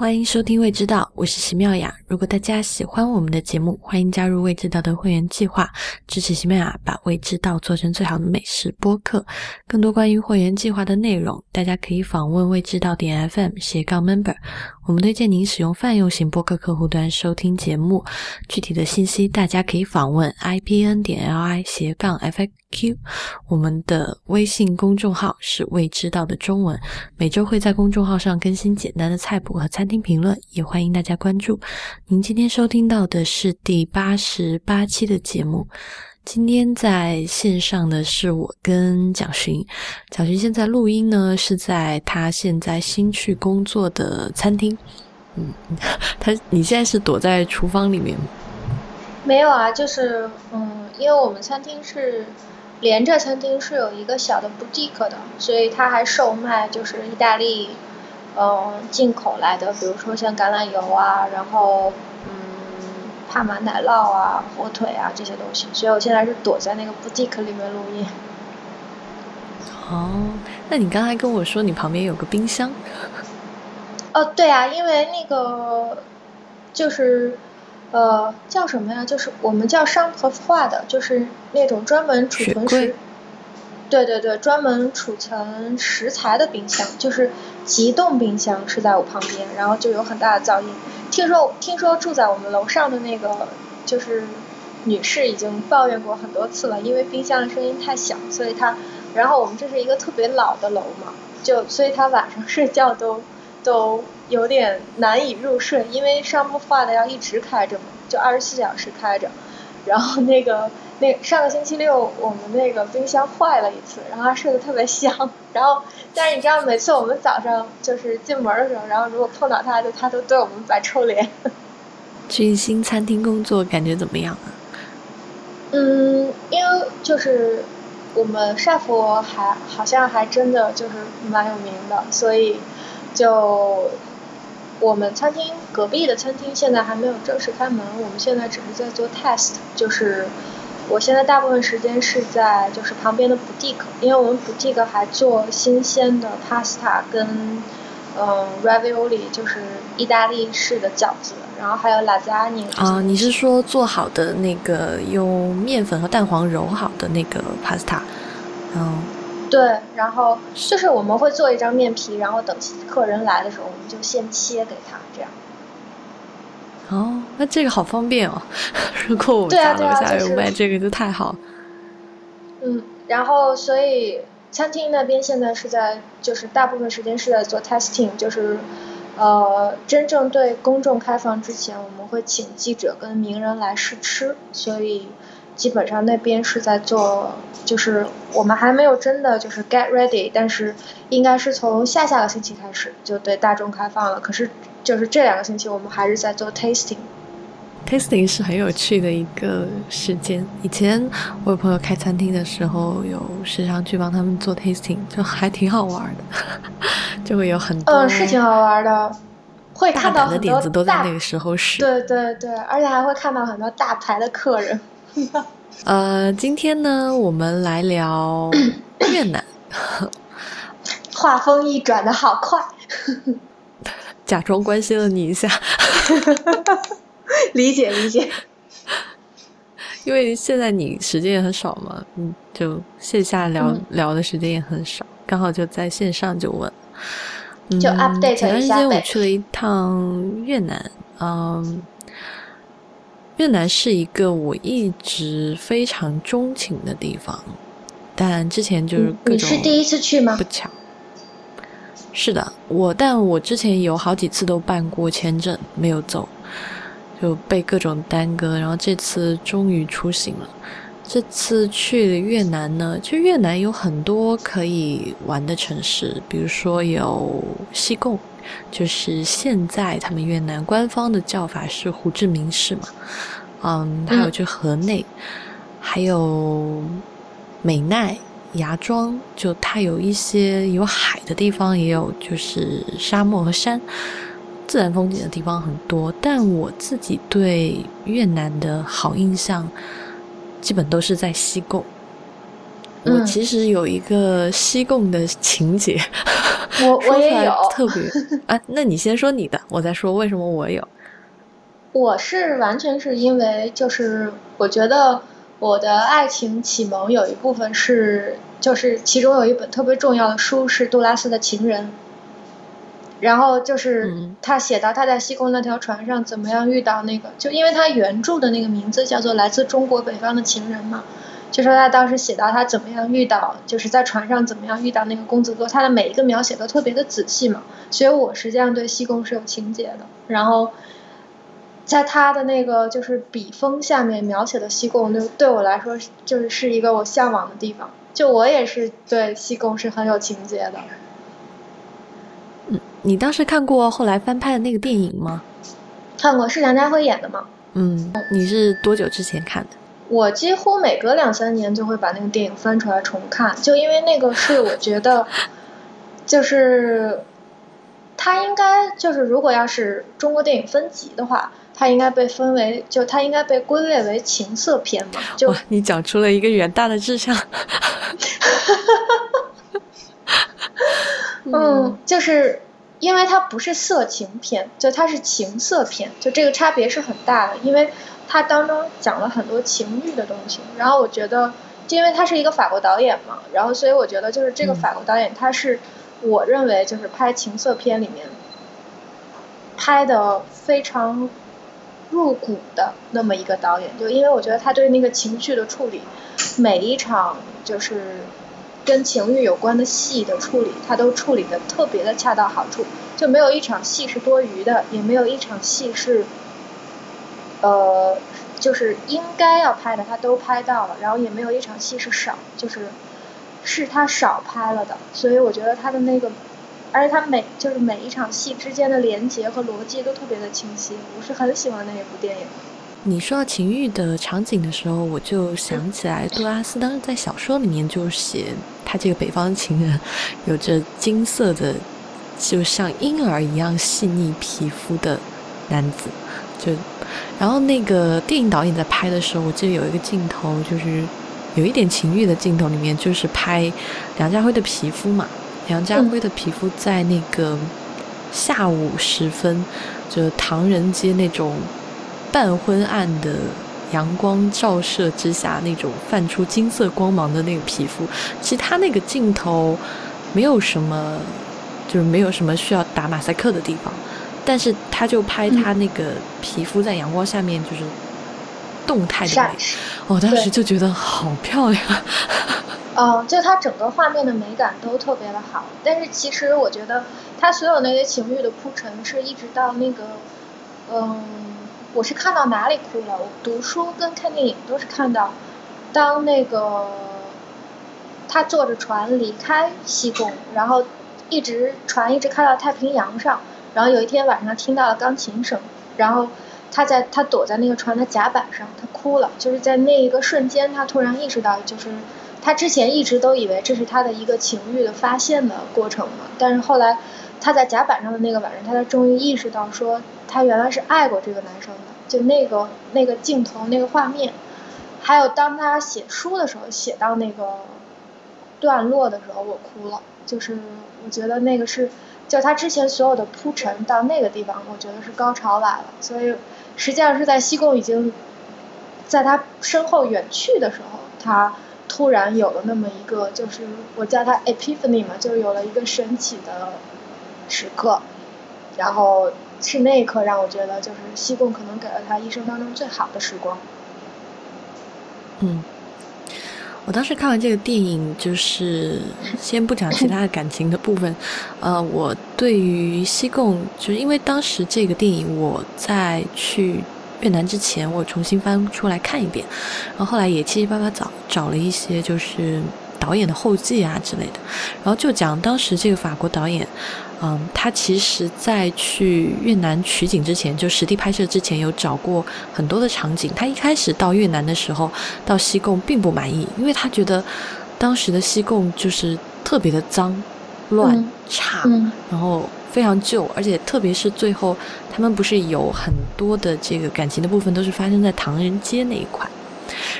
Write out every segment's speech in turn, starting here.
欢迎收听《未知道》，我是席妙雅。如果大家喜欢我们的节目，欢迎加入《未知道》的会员计划，支持席妙雅把《未知道》做成最好的美食播客。更多关于会员计划的内容，大家可以访问未知道点 FM 斜杠 Member。我们推荐您使用泛用型播客客户端收听节目。具体的信息，大家可以访问 IPN 点 LI 斜杠 FAQ。我们的微信公众号是未知道的中文，每周会在公众号上更新简单的菜谱和餐听评论，也欢迎大家关注。您今天收听到的是第八十八期的节目。今天在线上的是我跟蒋勋，蒋勋现在录音呢是在他现在新去工作的餐厅。嗯，他你现在是躲在厨房里面？没有啊，就是嗯，因为我们餐厅是连着餐厅是有一个小的 boutique 的，所以他还售卖就是意大利嗯进口来的，比如说像橄榄油啊，然后嗯帕玛奶酪啊、火腿啊这些东西，所以我现在是躲在那个 boutique 里面录音。哦，那你刚才跟我说你旁边有个冰箱。哦，对啊，因为那个就是呃叫什么呀？就是我们叫商盒化的，就是那种专门储存食。对对对，专门储存食材的冰箱，就是急冻冰箱是在我旁边，然后就有很大的噪音。听说听说住在我们楼上的那个就是女士已经抱怨过很多次了，因为冰箱的声音太小，所以她然后我们这是一个特别老的楼嘛，就所以她晚上睡觉都。都有点难以入睡，因为上铺化的要一直开着嘛，就二十四小时开着。然后那个那上个星期六我们那个冰箱坏了一次，然后他睡得特别香。然后但是你知道每次我们早上就是进门的时候，然后如果碰到他，就他都对我们摆臭脸。去新餐厅工作感觉怎么样啊？嗯，因为就是我们 chef 还好像还真的就是蛮有名的，所以。就我们餐厅隔壁的餐厅现在还没有正式开门，我们现在只是在做 test。就是我现在大部分时间是在就是旁边的 boutique，因为我们 boutique 还做新鲜的 pasta 跟嗯 ravioli，就是意大利式的饺子，然后还有 lasagna。啊，你是说做好的那个用面粉和蛋黄揉好的那个 pasta？嗯。对，然后就是我们会做一张面皮，然后等客人来的时候，我们就现切给他，这样。哦，那这个好方便哦！如果我们家楼下有卖这个，就太好。嗯，然后所以餐厅那边现在是在，就是大部分时间是在做 testing，就是呃，真正对公众开放之前，我们会请记者跟名人来试吃，所以。基本上那边是在做，就是我们还没有真的就是 get ready，但是应该是从下下个星期开始就对大众开放了。可是就是这两个星期我们还是在做 tasting。tasting 是很有趣的一个时间。以前我有朋友开餐厅的时候，有时常去帮他们做 tasting，就还挺好玩的，就会有很多嗯，是挺好玩的，会看到很多点子都在那个时候使。对对对，而且还会看到很多大牌的客人。呃，今天呢，我们来聊 越南。话锋一转的好快，假装关心了你一下。理 解理解。因为现在你时间也很少嘛，嗯，就线下聊聊的时间也很少，刚好就在线上就问。就 update 前段时间我去了一趟越南，嗯。越南是一个我一直非常钟情的地方，但之前就是各种你是第一次去吗？不巧，是的，我但我之前有好几次都办过签证，没有走，就被各种耽搁，然后这次终于出行了。这次去越南呢，其实越南有很多可以玩的城市，比如说有西贡，就是现在他们越南官方的叫法是胡志明市嘛，嗯，还有就河内，还有美奈、芽庄，就它有一些有海的地方，也有就是沙漠和山，自然风景的地方很多。但我自己对越南的好印象。基本都是在西贡。我其实有一个西贡的情节，我 我也有特别啊，那你先说你的，我再说为什么我有。我是完全是因为就是我觉得我的爱情启蒙有一部分是就是其中有一本特别重要的书是杜拉斯的《情人》。然后就是他写到他在西贡那条船上怎么样遇到那个，就因为他原著的那个名字叫做《来自中国北方的情人》嘛，就说他当时写到他怎么样遇到，就是在船上怎么样遇到那个公子哥，他的每一个描写都特别的仔细嘛，所以我实际上对西贡是有情节的。然后在他的那个就是笔锋下面描写的西贡，就对我来说就是是一个我向往的地方，就我也是对西贡是很有情节的。嗯你当时看过后来翻拍的那个电影吗？看过，是梁家辉演的吗？嗯，你是多久之前看的？我几乎每隔两三年就会把那个电影翻出来重看，就因为那个是我觉得，就是它应该就是如果要是中国电影分级的话，它应该被分为就它应该被归类为情色片嘛。就你讲出了一个远大的志向。嗯，就是。因为它不是色情片，就它是情色片，就这个差别是很大的。因为它当中讲了很多情欲的东西，然后我觉得，因为他是一个法国导演嘛，然后所以我觉得就是这个法国导演他是，我认为就是拍情色片里面拍的非常入骨的那么一个导演，就因为我觉得他对那个情绪的处理，每一场就是。跟情欲有关的戏的处理，他都处理的特别的恰到好处，就没有一场戏是多余的，也没有一场戏是，呃，就是应该要拍的他都拍到了，然后也没有一场戏是少，就是是他少拍了的，所以我觉得他的那个，而且他每就是每一场戏之间的连接和逻辑都特别的清晰，我是很喜欢那一部电影。你说到情欲的场景的时候，我就想起来杜拉斯当时在小说里面就写他这个北方情人，有着金色的，就像婴儿一样细腻皮肤的男子，就，然后那个电影导演在拍的时候，我记得有一个镜头就是有一点情欲的镜头，里面就是拍梁家辉的皮肤嘛，梁家辉的皮肤在那个下午时分，就唐人街那种。半昏暗的阳光照射之下，那种泛出金色光芒的那个皮肤，其实他那个镜头没有什么，就是没有什么需要打马赛克的地方，但是他就拍他那个皮肤在阳光下面就是动态的美，我当时就觉得好漂亮。哦，就他整个画面的美感都特别的好，但是其实我觉得他所有那些情欲的铺陈是一直到那个，嗯。我是看到哪里哭了？我读书跟看电影都是看到，当那个他坐着船离开西贡，然后一直船一直开到太平洋上，然后有一天晚上听到了钢琴声，然后他在他躲在那个船的甲板上，他哭了，就是在那一个瞬间，他突然意识到，就是他之前一直都以为这是他的一个情欲的发现的过程嘛，但是后来他在甲板上的那个晚上，他才终于意识到说。他原来是爱过这个男生的，就那个那个镜头那个画面，还有当他写书的时候写到那个段落的时候，我哭了。就是我觉得那个是，就他之前所有的铺陈到那个地方，我觉得是高潮来了。所以实际上是在西贡已经在他身后远去的时候，他突然有了那么一个，就是我叫他 epiphany 嘛，就是有了一个神奇的时刻，然后。是那一刻让我觉得，就是西贡可能给了他一生当中最好的时光。嗯，我当时看完这个电影，就是 先不讲其他的感情的部分，呃，我对于西贡，就是因为当时这个电影我在去越南之前，我重新翻出来看一遍，然后后来也七七八八找找了一些就是导演的后记啊之类的，然后就讲当时这个法国导演。嗯，他其实，在去越南取景之前，就实地拍摄之前，有找过很多的场景。他一开始到越南的时候，到西贡并不满意，因为他觉得当时的西贡就是特别的脏、乱、差，然后非常旧，而且特别是最后，他们不是有很多的这个感情的部分都是发生在唐人街那一块。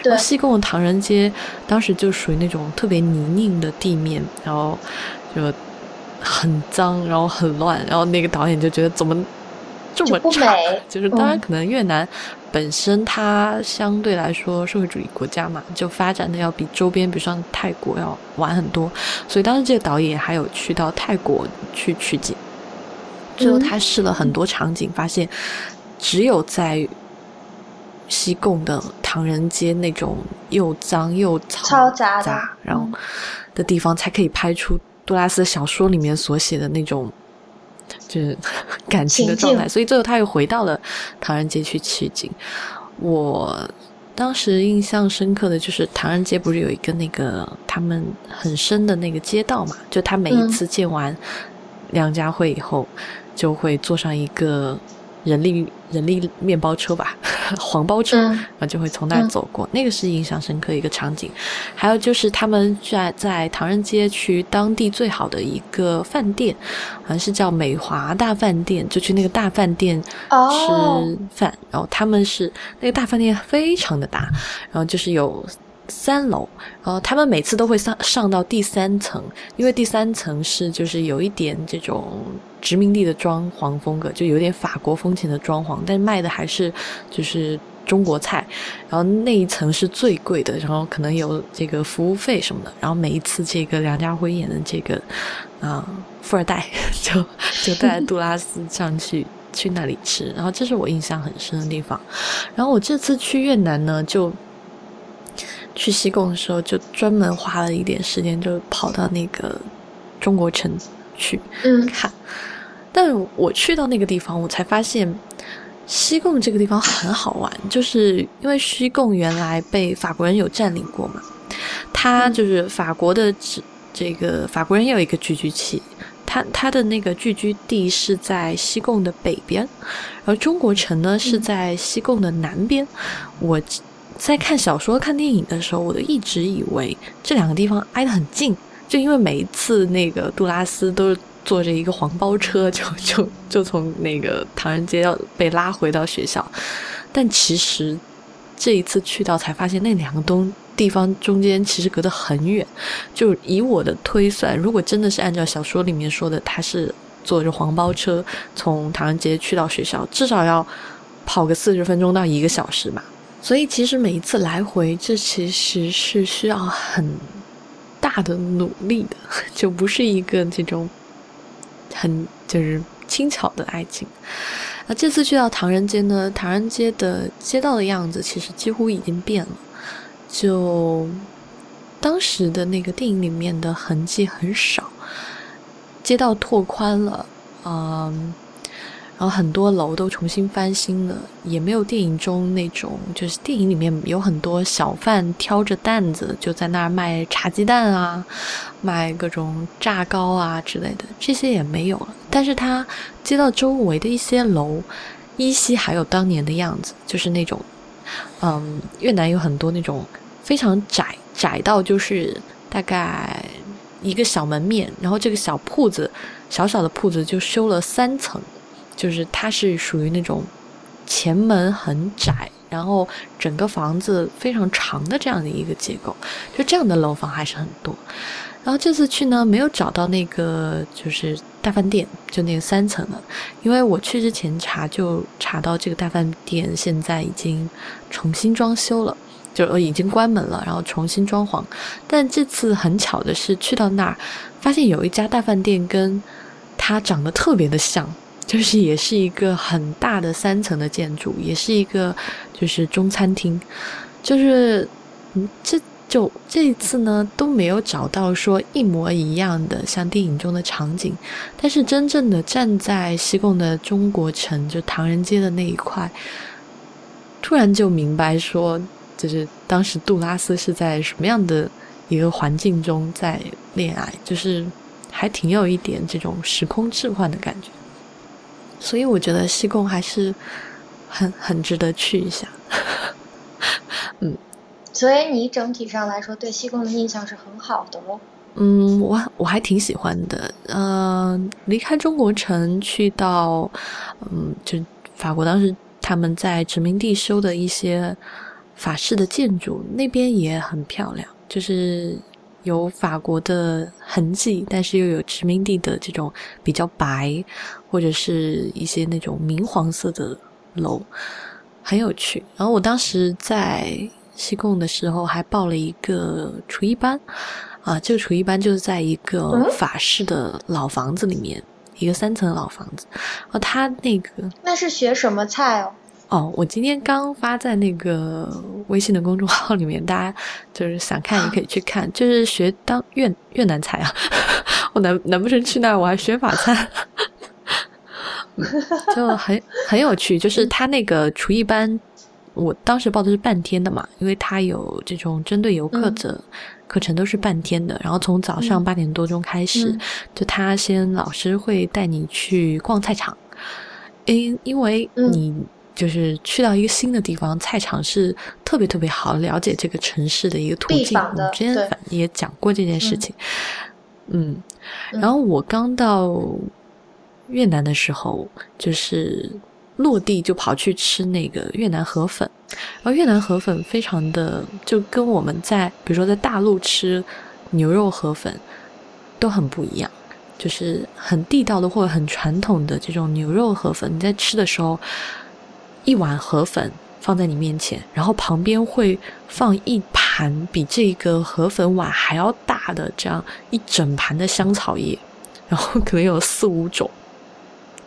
对，西贡的唐人街当时就属于那种特别泥泞的地面，然后就。很脏，然后很乱，然后那个导演就觉得怎么这么差？就是当然可能越南本身它相对来说社会主义国家嘛，就发展的要比周边，比如像泰国要晚很多，所以当时这个导演还有去到泰国去取景。最后他试了很多场景，发现只有在西贡的唐人街那种又脏又嘈杂，然后的地方，才可以拍出杜拉斯小说里面所写的那种就是 感情的状态。所以最后他又回到了唐人街去取景。我当时印象深刻的就是唐人街不是有一个那个他们很深的那个街道嘛？就他每一次见完梁家辉以后。就会坐上一个人力人力面包车吧，黄包车，然后就会从那儿走过。那个是印象深刻一个场景。还有就是他们在在唐人街去当地最好的一个饭店，好像是叫美华大饭店，就去那个大饭店吃饭。然后他们是那个大饭店非常的大，然后就是有。三楼，然后他们每次都会上上到第三层，因为第三层是就是有一点这种殖民地的装潢风格，就有点法国风情的装潢，但卖的还是就是中国菜。然后那一层是最贵的，然后可能有这个服务费什么的。然后每一次这个梁家辉演的这个啊富二代 就就带杜拉斯上去去那里吃，然后这是我印象很深的地方。然后我这次去越南呢就。去西贡的时候，就专门花了一点时间，就跑到那个中国城去看。但我去到那个地方，我才发现西贡这个地方很好玩，就是因为西贡原来被法国人有占领过嘛。它就是法国的这这个法国人也有一个聚居区，它它的那个聚居地是在西贡的北边，而中国城呢是在西贡的南边。我。在看小说、看电影的时候，我都一直以为这两个地方挨得很近，就因为每一次那个杜拉斯都是坐着一个黄包车，就就就从那个唐人街要被拉回到学校。但其实这一次去到才发现，那两个东地方中间其实隔得很远。就以我的推算，如果真的是按照小说里面说的，他是坐着黄包车从唐人街去到学校，至少要跑个四十分钟到一个小时吧。所以其实每一次来回，这其实是需要很大的努力的，就不是一个这种很就是轻巧的爱情。那这次去到唐人街呢，唐人街的街道的样子其实几乎已经变了，就当时的那个电影里面的痕迹很少，街道拓宽了，嗯。然后很多楼都重新翻新了，也没有电影中那种，就是电影里面有很多小贩挑着担子就在那儿卖茶鸡蛋啊，卖各种炸糕啊之类的，这些也没有了。但是它街道周围的一些楼，依稀还有当年的样子，就是那种，嗯，越南有很多那种非常窄，窄到就是大概一个小门面，然后这个小铺子，小小的铺子就修了三层。就是它是属于那种前门很窄，然后整个房子非常长的这样的一个结构，就这样的楼房还是很多。然后这次去呢，没有找到那个就是大饭店，就那个三层的，因为我去之前查就查到这个大饭店现在已经重新装修了，就已经关门了，然后重新装潢。但这次很巧的是去到那儿，发现有一家大饭店跟它长得特别的像。就是也是一个很大的三层的建筑，也是一个就是中餐厅，就是嗯，这就这一次呢都没有找到说一模一样的像电影中的场景，但是真正的站在西贡的中国城，就唐人街的那一块，突然就明白说，就是当时杜拉斯是在什么样的一个环境中在恋爱，就是还挺有一点这种时空置换的感觉。所以我觉得西贡还是很很值得去一下，嗯。所以你整体上来说对西贡的印象是很好的哦。嗯，我我还挺喜欢的。嗯，离开中国城去到，嗯，就法国当时他们在殖民地修的一些法式的建筑，那边也很漂亮。就是有法国的痕迹，但是又有殖民地的这种比较白，或者是一些那种明黄色的楼，很有趣。然后我当时在西贡的时候还报了一个厨艺班，啊，这个厨艺班就是在一个法式的老房子里面，一个三层老房子。哦，他那个那是学什么菜哦？哦，我今天刚发在那个微信的公众号里面，大家就是想看也可以去看，就是学当越越南菜啊。我难难不成去那儿我还学法餐？就很很有趣，就是他那个厨艺班，我当时报的是半天的嘛，因为他有这种针对游客的课程，都是半天的。然后从早上八点多钟开始，就他先老师会带你去逛菜场，因因为你。就是去到一个新的地方，菜场是特别特别好了解这个城市的一个途径。我们之前也讲过这件事情。嗯，然后我刚到越南的时候，就是落地就跑去吃那个越南河粉，然后越南河粉非常的就跟我们在比如说在大陆吃牛肉河粉都很不一样，就是很地道的或者很传统的这种牛肉河粉，你在吃的时候。一碗河粉放在你面前，然后旁边会放一盘比这个河粉碗还要大的这样一整盘的香草叶，然后可能有四五种，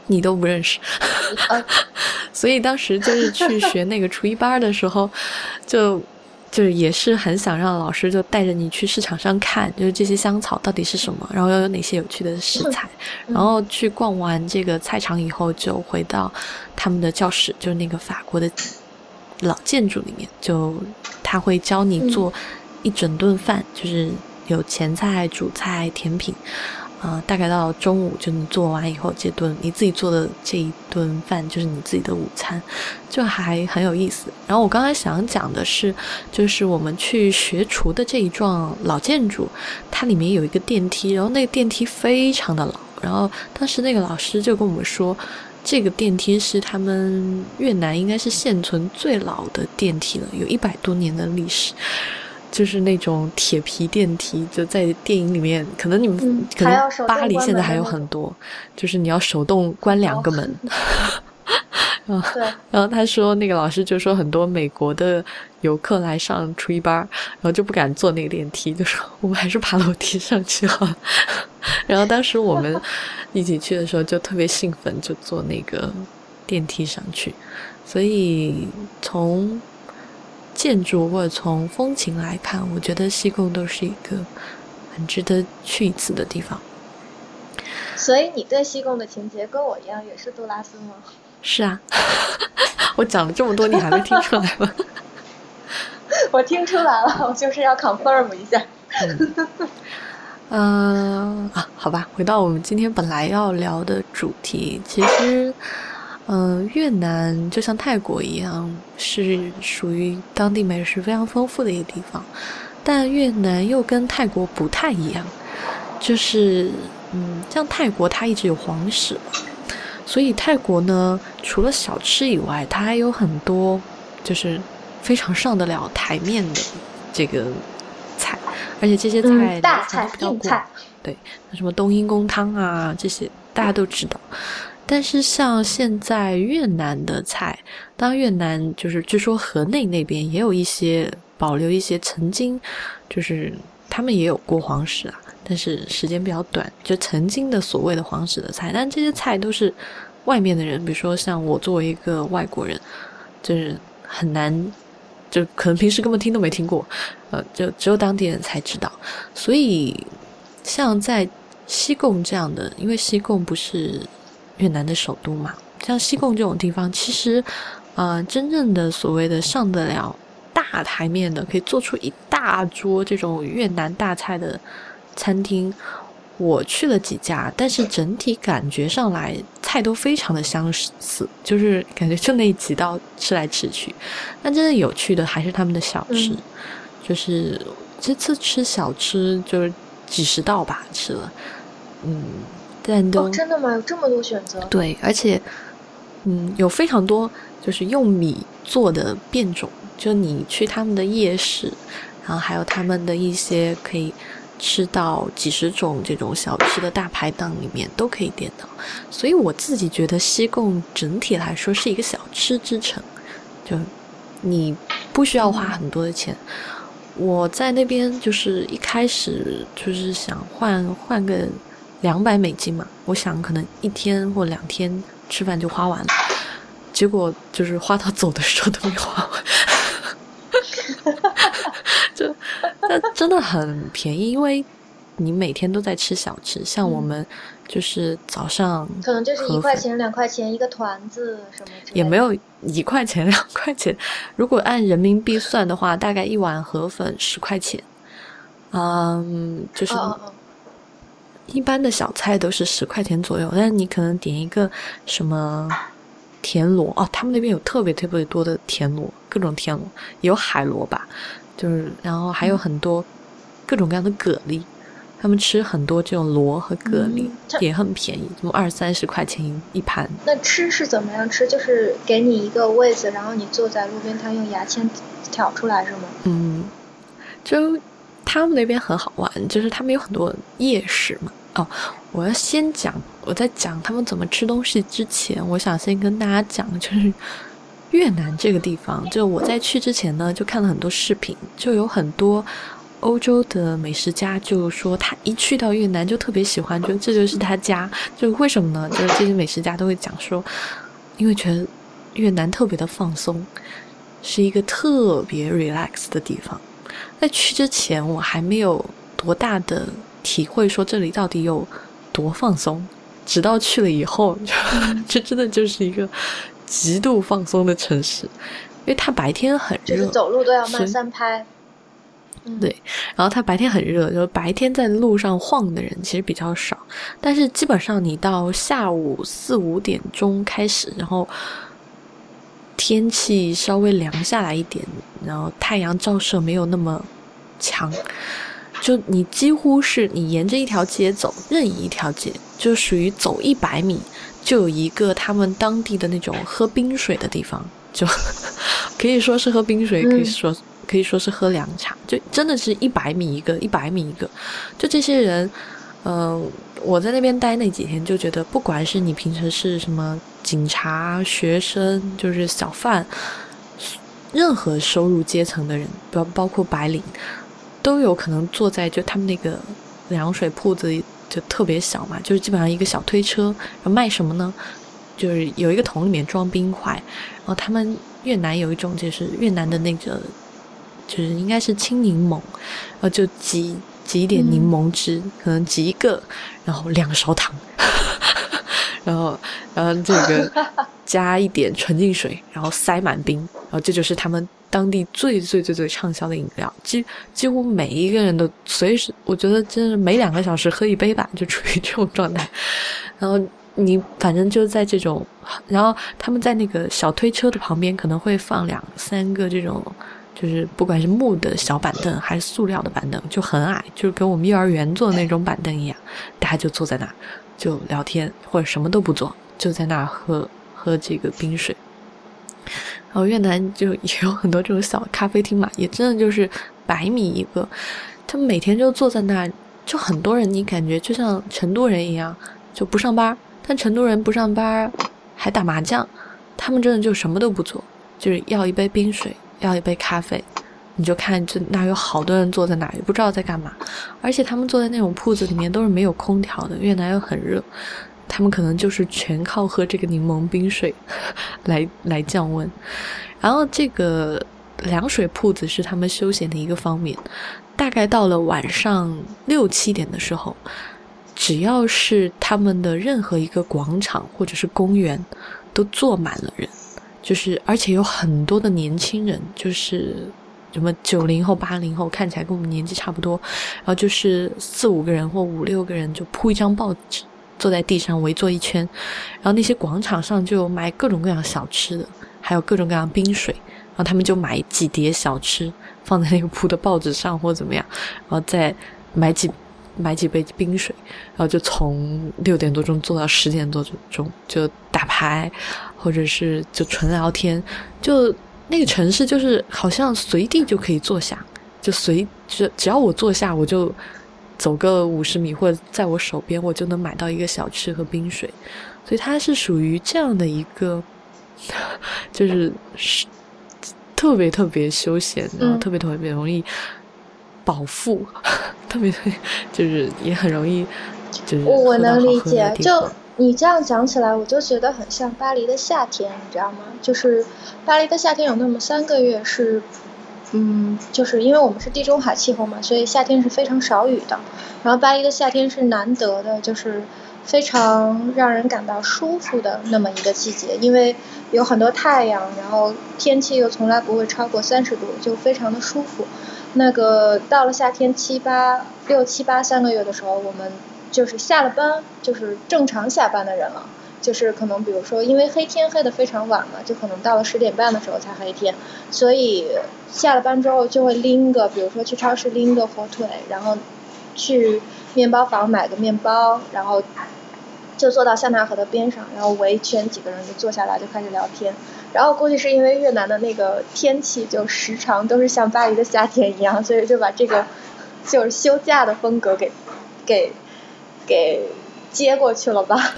你都不认识。所以当时就是去学那个厨艺班的时候，就。就是也是很想让老师就带着你去市场上看，就是这些香草到底是什么，然后要有哪些有趣的食材，然后去逛完这个菜场以后，就回到他们的教室，就是那个法国的老建筑里面，就他会教你做一整顿饭，就是有前菜、主菜、甜品。啊，大概到中午，就你做完以后，这顿你自己做的这一顿饭就是你自己的午餐，就还很有意思。然后我刚才想讲的是，就是我们去学厨的这一幢老建筑，它里面有一个电梯，然后那个电梯非常的老。然后当时那个老师就跟我们说，这个电梯是他们越南应该是现存最老的电梯了，有一百多年的历史。就是那种铁皮电梯，就在电影里面，可能你们可能巴黎现在还有很多，就是你要手动关两个门。对。然后他说，那个老师就说，很多美国的游客来上初一班，然后就不敢坐那个电梯，就说我们还是爬楼梯上去好了。然后当时我们一起去的时候就特别兴奋，就坐那个电梯上去。所以从。建筑或者从风情来看，我觉得西贡都是一个很值得去一次的地方。所以你对西贡的情节跟我一样，也是杜拉斯吗？是啊，我讲了这么多，你还没听出来吗？我听出来了，我就是要 confirm 一下。嗯啊，好吧，回到我们今天本来要聊的主题，其实。嗯，越南就像泰国一样，是属于当地美食非常丰富的一个地方。但越南又跟泰国不太一样，就是嗯，像泰国它一直有皇室，所以泰国呢，除了小吃以外，它还有很多就是非常上得了台面的这个菜，而且这些菜大菜硬菜，对，什么冬阴功汤啊这些大家都知道。但是像现在越南的菜，当越南就是据说河内那边也有一些保留一些曾经，就是他们也有过皇室啊，但是时间比较短，就曾经的所谓的皇室的菜，但这些菜都是外面的人，比如说像我作为一个外国人，就是很难，就可能平时根本听都没听过，呃，就只有当地人才知道，所以像在西贡这样的，因为西贡不是。越南的首都嘛，像西贡这种地方，其实，呃，真正的所谓的上得了大台面的，可以做出一大桌这种越南大菜的餐厅，我去了几家，但是整体感觉上来，菜都非常的相似，就是感觉就那几道吃来吃去。但真的有趣的还是他们的小吃，就是这次吃小吃就是几十道吧，吃了，嗯。但都真的吗？有这么多选择？对，而且，嗯，有非常多就是用米做的变种。就你去他们的夜市，然后还有他们的一些可以吃到几十种这种小吃的大排档里面都可以点到。所以我自己觉得西贡整体来说是一个小吃之城，就你不需要花很多的钱。我在那边就是一开始就是想换换个两百美金嘛，我想可能一天或两天吃饭就花完了，结果就是花到走的时候都没花完，就 那真的很便宜，因为你每天都在吃小吃，像我们。就是早上可能就是一块钱两块钱一个团子什么，也没有一块钱两块钱。如果按人民币算的话，大概一碗河粉十块钱。嗯，就是一般的小菜都是十块钱左右，但是你可能点一个什么田螺哦，他们那边有特别特别多的田螺，各种田螺，有海螺吧，就是然后还有很多各种各样的蛤蜊。他们吃很多这种螺和蛤蜊，也很便宜，什么二三十块钱一一盘。那吃是怎么样吃？就是给你一个位子，然后你坐在路边摊用牙签挑出来，是吗？嗯，就他们那边很好玩，就是他们有很多夜市嘛。哦，我要先讲，我在讲他们怎么吃东西之前，我想先跟大家讲，就是越南这个地方。就我在去之前呢，就看了很多视频，就有很多。欧洲的美食家就说，他一去到越南就特别喜欢，觉得这就是他家。就为什么呢？就是这些美食家都会讲说，因为觉得越南特别的放松，是一个特别 relax 的地方。在去之前，我还没有多大的体会，说这里到底有多放松。直到去了以后，这真的就是一个极度放松的城市，因为它白天很热，就是走路都要慢三拍。对，然后它白天很热，就白天在路上晃的人其实比较少，但是基本上你到下午四五点钟开始，然后天气稍微凉下来一点，然后太阳照射没有那么强，就你几乎是你沿着一条街走，任意一条街，就属于走一百米就有一个他们当地的那种喝冰水的地方，就 可以说是喝冰水，可以说。可以说是喝凉茶，就真的是一百米一个，一百米一个。就这些人，嗯，我在那边待那几天，就觉得不管是你平时是什么警察、学生，就是小贩，任何收入阶层的人，包包括白领，都有可能坐在就他们那个凉水铺子里，就特别小嘛，就是基本上一个小推车，然后卖什么呢？就是有一个桶里面装冰块，然后他们越南有一种就是越南的那个。就是应该是青柠檬，然后就挤挤一点柠檬汁，可能挤一个，然后两勺糖，然后然后这个 加一点纯净水，然后塞满冰，然后这就是他们当地最最最最畅销的饮料，几几乎每一个人都随时，我觉得真是每两个小时喝一杯吧，就处于这种状态。然后你反正就在这种，然后他们在那个小推车的旁边可能会放两三个这种。就是不管是木的小板凳还是塑料的板凳，就很矮，就是跟我们幼儿园坐的那种板凳一样。大家就坐在那儿，就聊天或者什么都不做，就在那儿喝喝这个冰水。然后越南就也有很多这种小咖啡厅嘛，也真的就是百米一个。他们每天就坐在那儿，就很多人，你感觉就像成都人一样，就不上班。但成都人不上班还打麻将，他们真的就什么都不做，就是要一杯冰水。要一杯咖啡，你就看这那有好多人坐在那，也不知道在干嘛。而且他们坐在那种铺子里面都是没有空调的，越南又很热，他们可能就是全靠喝这个柠檬冰水 来来降温。然后这个凉水铺子是他们休闲的一个方面。大概到了晚上六七点的时候，只要是他们的任何一个广场或者是公园，都坐满了人。就是，而且有很多的年轻人，就是什么九零后、八零后，看起来跟我们年纪差不多。然后就是四五个人或五六个人，就铺一张报纸，坐在地上围坐一圈。然后那些广场上就有卖各种各样小吃的，还有各种各样冰水。然后他们就买几碟小吃放在那个铺的报纸上，或怎么样，然后再买几 买几杯冰水，然后就从六点多钟坐到十点多钟，就打牌。或者是就纯聊天，就那个城市就是好像随地就可以坐下，就随只只要我坐下，我就走个五十米或者在我手边，我就能买到一个小吃和冰水，所以它是属于这样的一个，就是是特别特别休闲，然后特别特别容易饱腹，特别特别就是也很容易就是我我能理解，就你这样讲起来，我就觉得很像巴黎的夏天，你知道吗？就是巴黎的夏天有那么三个月是，嗯，就是因为我们是地中海气候嘛，所以夏天是非常少雨的。然后巴黎的夏天是难得的，就是非常让人感到舒服的那么一个季节，因为有很多太阳，然后天气又从来不会超过三十度，就非常的舒服。那个到了夏天七八六七八三个月的时候，我们就是下了班，就是正常下班的人了。就是可能比如说，因为黑天黑的非常晚嘛，就可能到了十点半的时候才黑天，所以下了班之后就会拎个，比如说去超市拎个火腿，然后去面包房买个面包，然后就坐到塞纳河的边上，然后围一圈几个人就坐下来就开始聊天。然后估计是因为越南的那个天气就时常都是像巴黎的夏天一样，所以就把这个就是休假的风格给给给接过去了吧。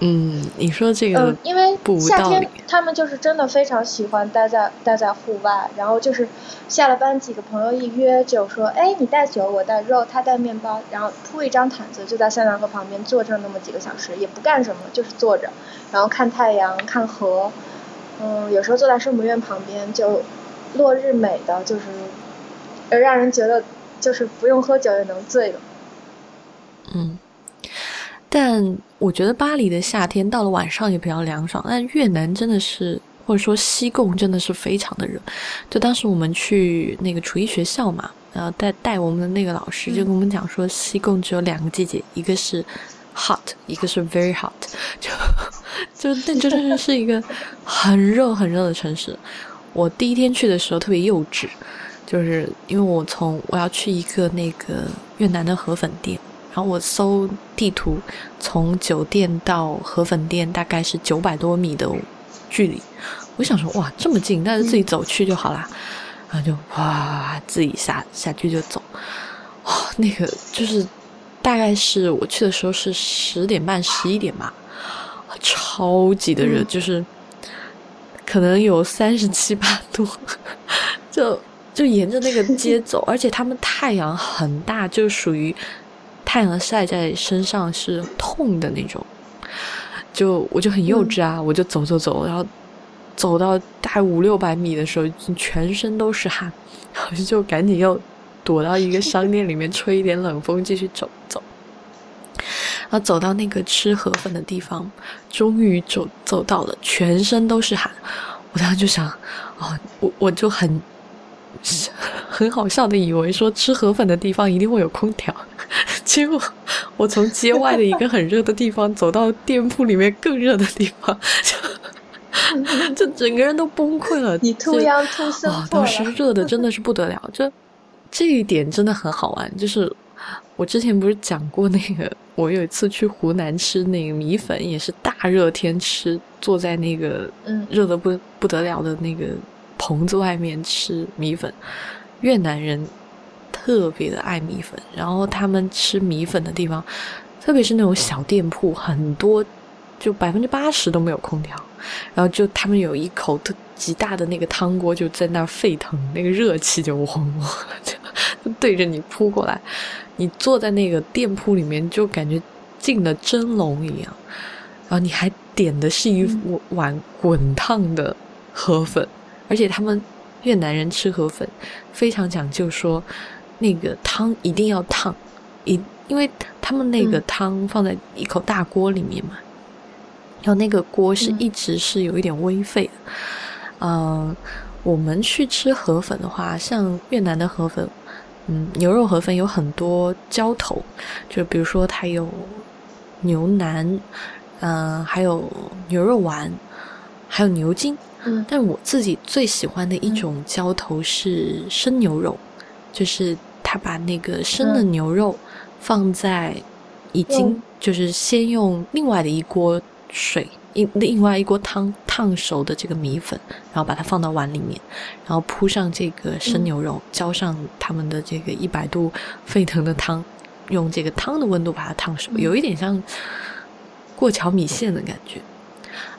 嗯，你说这个嗯，因为夏天他们就是真的非常喜欢待在待在户外，然后就是下了班几个朋友一约就说，哎，你带酒，我带肉，他带面包，然后铺一张毯子就在塞纳河旁边坐着那么几个小时，也不干什么，就是坐着，然后看太阳，看河，嗯，有时候坐在圣母院旁边就落日美的，就是呃让人觉得就是不用喝酒也能醉的。嗯，但我觉得巴黎的夏天到了晚上也比较凉爽，但越南真的是，或者说西贡真的是非常的热。就当时我们去那个厨艺学校嘛，然后带带我们的那个老师就跟我们讲说，西贡只有两个季节，一个是 hot，一个是 very hot，就就那就真的是一个很热很热的城市。我第一天去的时候特别幼稚，就是因为我从我要去一个那个越南的河粉店。然后我搜地图，从酒店到河粉店大概是九百多米的距离。我想说，哇，这么近，那就自己走去就好啦。然后就哇，自己下下去就走。哦，那个就是大概是我去的时候是十点半、十一点吧，超级的热，嗯就是可能有三十七八度，就就沿着那个街走，而且他们太阳很大，就属于。太阳晒在身上是痛的那种，就我就很幼稚啊，我就走走走，然后走到大概五六百米的时候，全身都是汗，然后就赶紧又躲到一个商店里面吹一点冷风，继续走走。然后走到那个吃河粉的地方，终于走走到了，全身都是汗。我当时就想，哦，我我就很 很好笑的以为说吃河粉的地方一定会有空调。结果我从街外的一个很热的地方走到店铺里面更热的地方，就 就整个人都崩溃了。你突央突生哇，破当时。热的真的是不得了，就这一点真的很好玩。就是我之前不是讲过那个，我有一次去湖南吃那个米粉，也是大热天吃，坐在那个嗯热的不不得了的那个棚子外面吃米粉，越南人特别的爱米粉，然后他们吃米粉的地方，特别是那种小店铺，很多就百分之八十都没有空调，然后就他们有一口特极大的那个汤锅就在那儿沸腾，那个热气就嗡嗡 就就对着你扑过来，你坐在那个店铺里面就感觉进了蒸笼一样，然后你还点的是一碗滚烫的河粉，而且他们越南人吃河粉非常讲究说。那个汤一定要烫，一因为他们那个汤放在一口大锅里面嘛，然后那个锅是一直是有一点微沸的。嗯、呃，我们去吃河粉的话，像越南的河粉，嗯，牛肉河粉有很多浇头，就比如说它有牛腩，嗯、呃，还有牛肉丸，还有牛筋。嗯，但我自己最喜欢的一种浇头是生牛肉，就是。他把那个生的牛肉放在已经就是先用另外的一锅水，另另外一锅汤烫烫熟的这个米粉，然后把它放到碗里面，然后铺上这个生牛肉，浇上他们的这个一百度沸腾的汤，用这个汤的温度把它烫熟，有一点像过桥米线的感觉。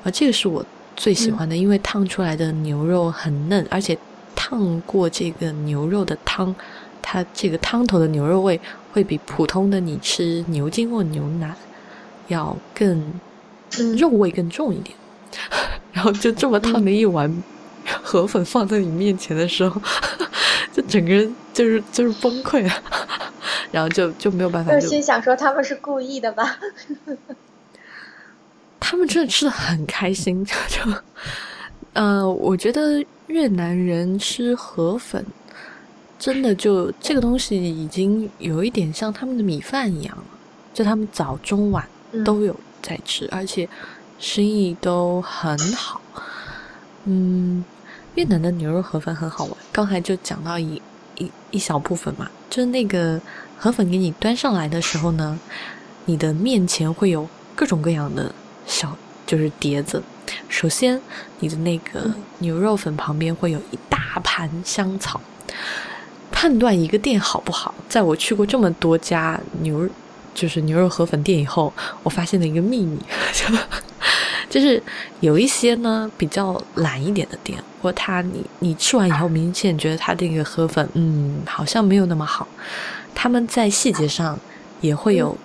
啊这个是我最喜欢的，因为烫出来的牛肉很嫩，而且烫过这个牛肉的汤，它这个汤头的牛肉味会比普通的你吃牛筋或牛腩要更肉味更重一点。然后就这么烫的一碗河粉放在你面前的时候，就整个人就是就是崩溃了，然后就就没有办法。就心想说他们是故意的吧？他们真的吃的很开心，就，呃，我觉得越南人吃河粉，真的就这个东西已经有一点像他们的米饭一样了，就他们早中晚都有在吃，而且生意都很好。嗯，越南的牛肉河粉很好玩，刚才就讲到一一一小部分嘛，就那个河粉给你端上来的时候呢，你的面前会有各种各样的。小就是碟子，首先你的那个牛肉粉旁边会有一大盘香草。判断一个店好不好，在我去过这么多家牛就是牛肉河粉店以后，我发现了一个秘密，就是有一些呢比较懒一点的店，或他你你吃完以后明显觉得他这个河粉嗯好像没有那么好，他们在细节上也会有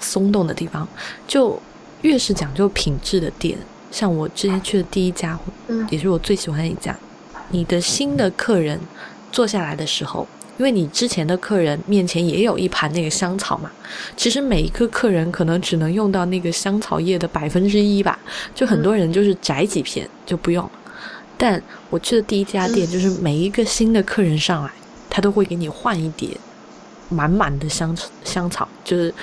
松动的地方，就。越是讲究品质的店，像我之前去的第一家，也是我最喜欢的一家。你的新的客人坐下来的时候，因为你之前的客人面前也有一盘那个香草嘛，其实每一个客人可能只能用到那个香草叶的百分之一吧，就很多人就是摘几片就不用。但我去的第一家店，就是每一个新的客人上来，他都会给你换一碟满满的香香草，就是。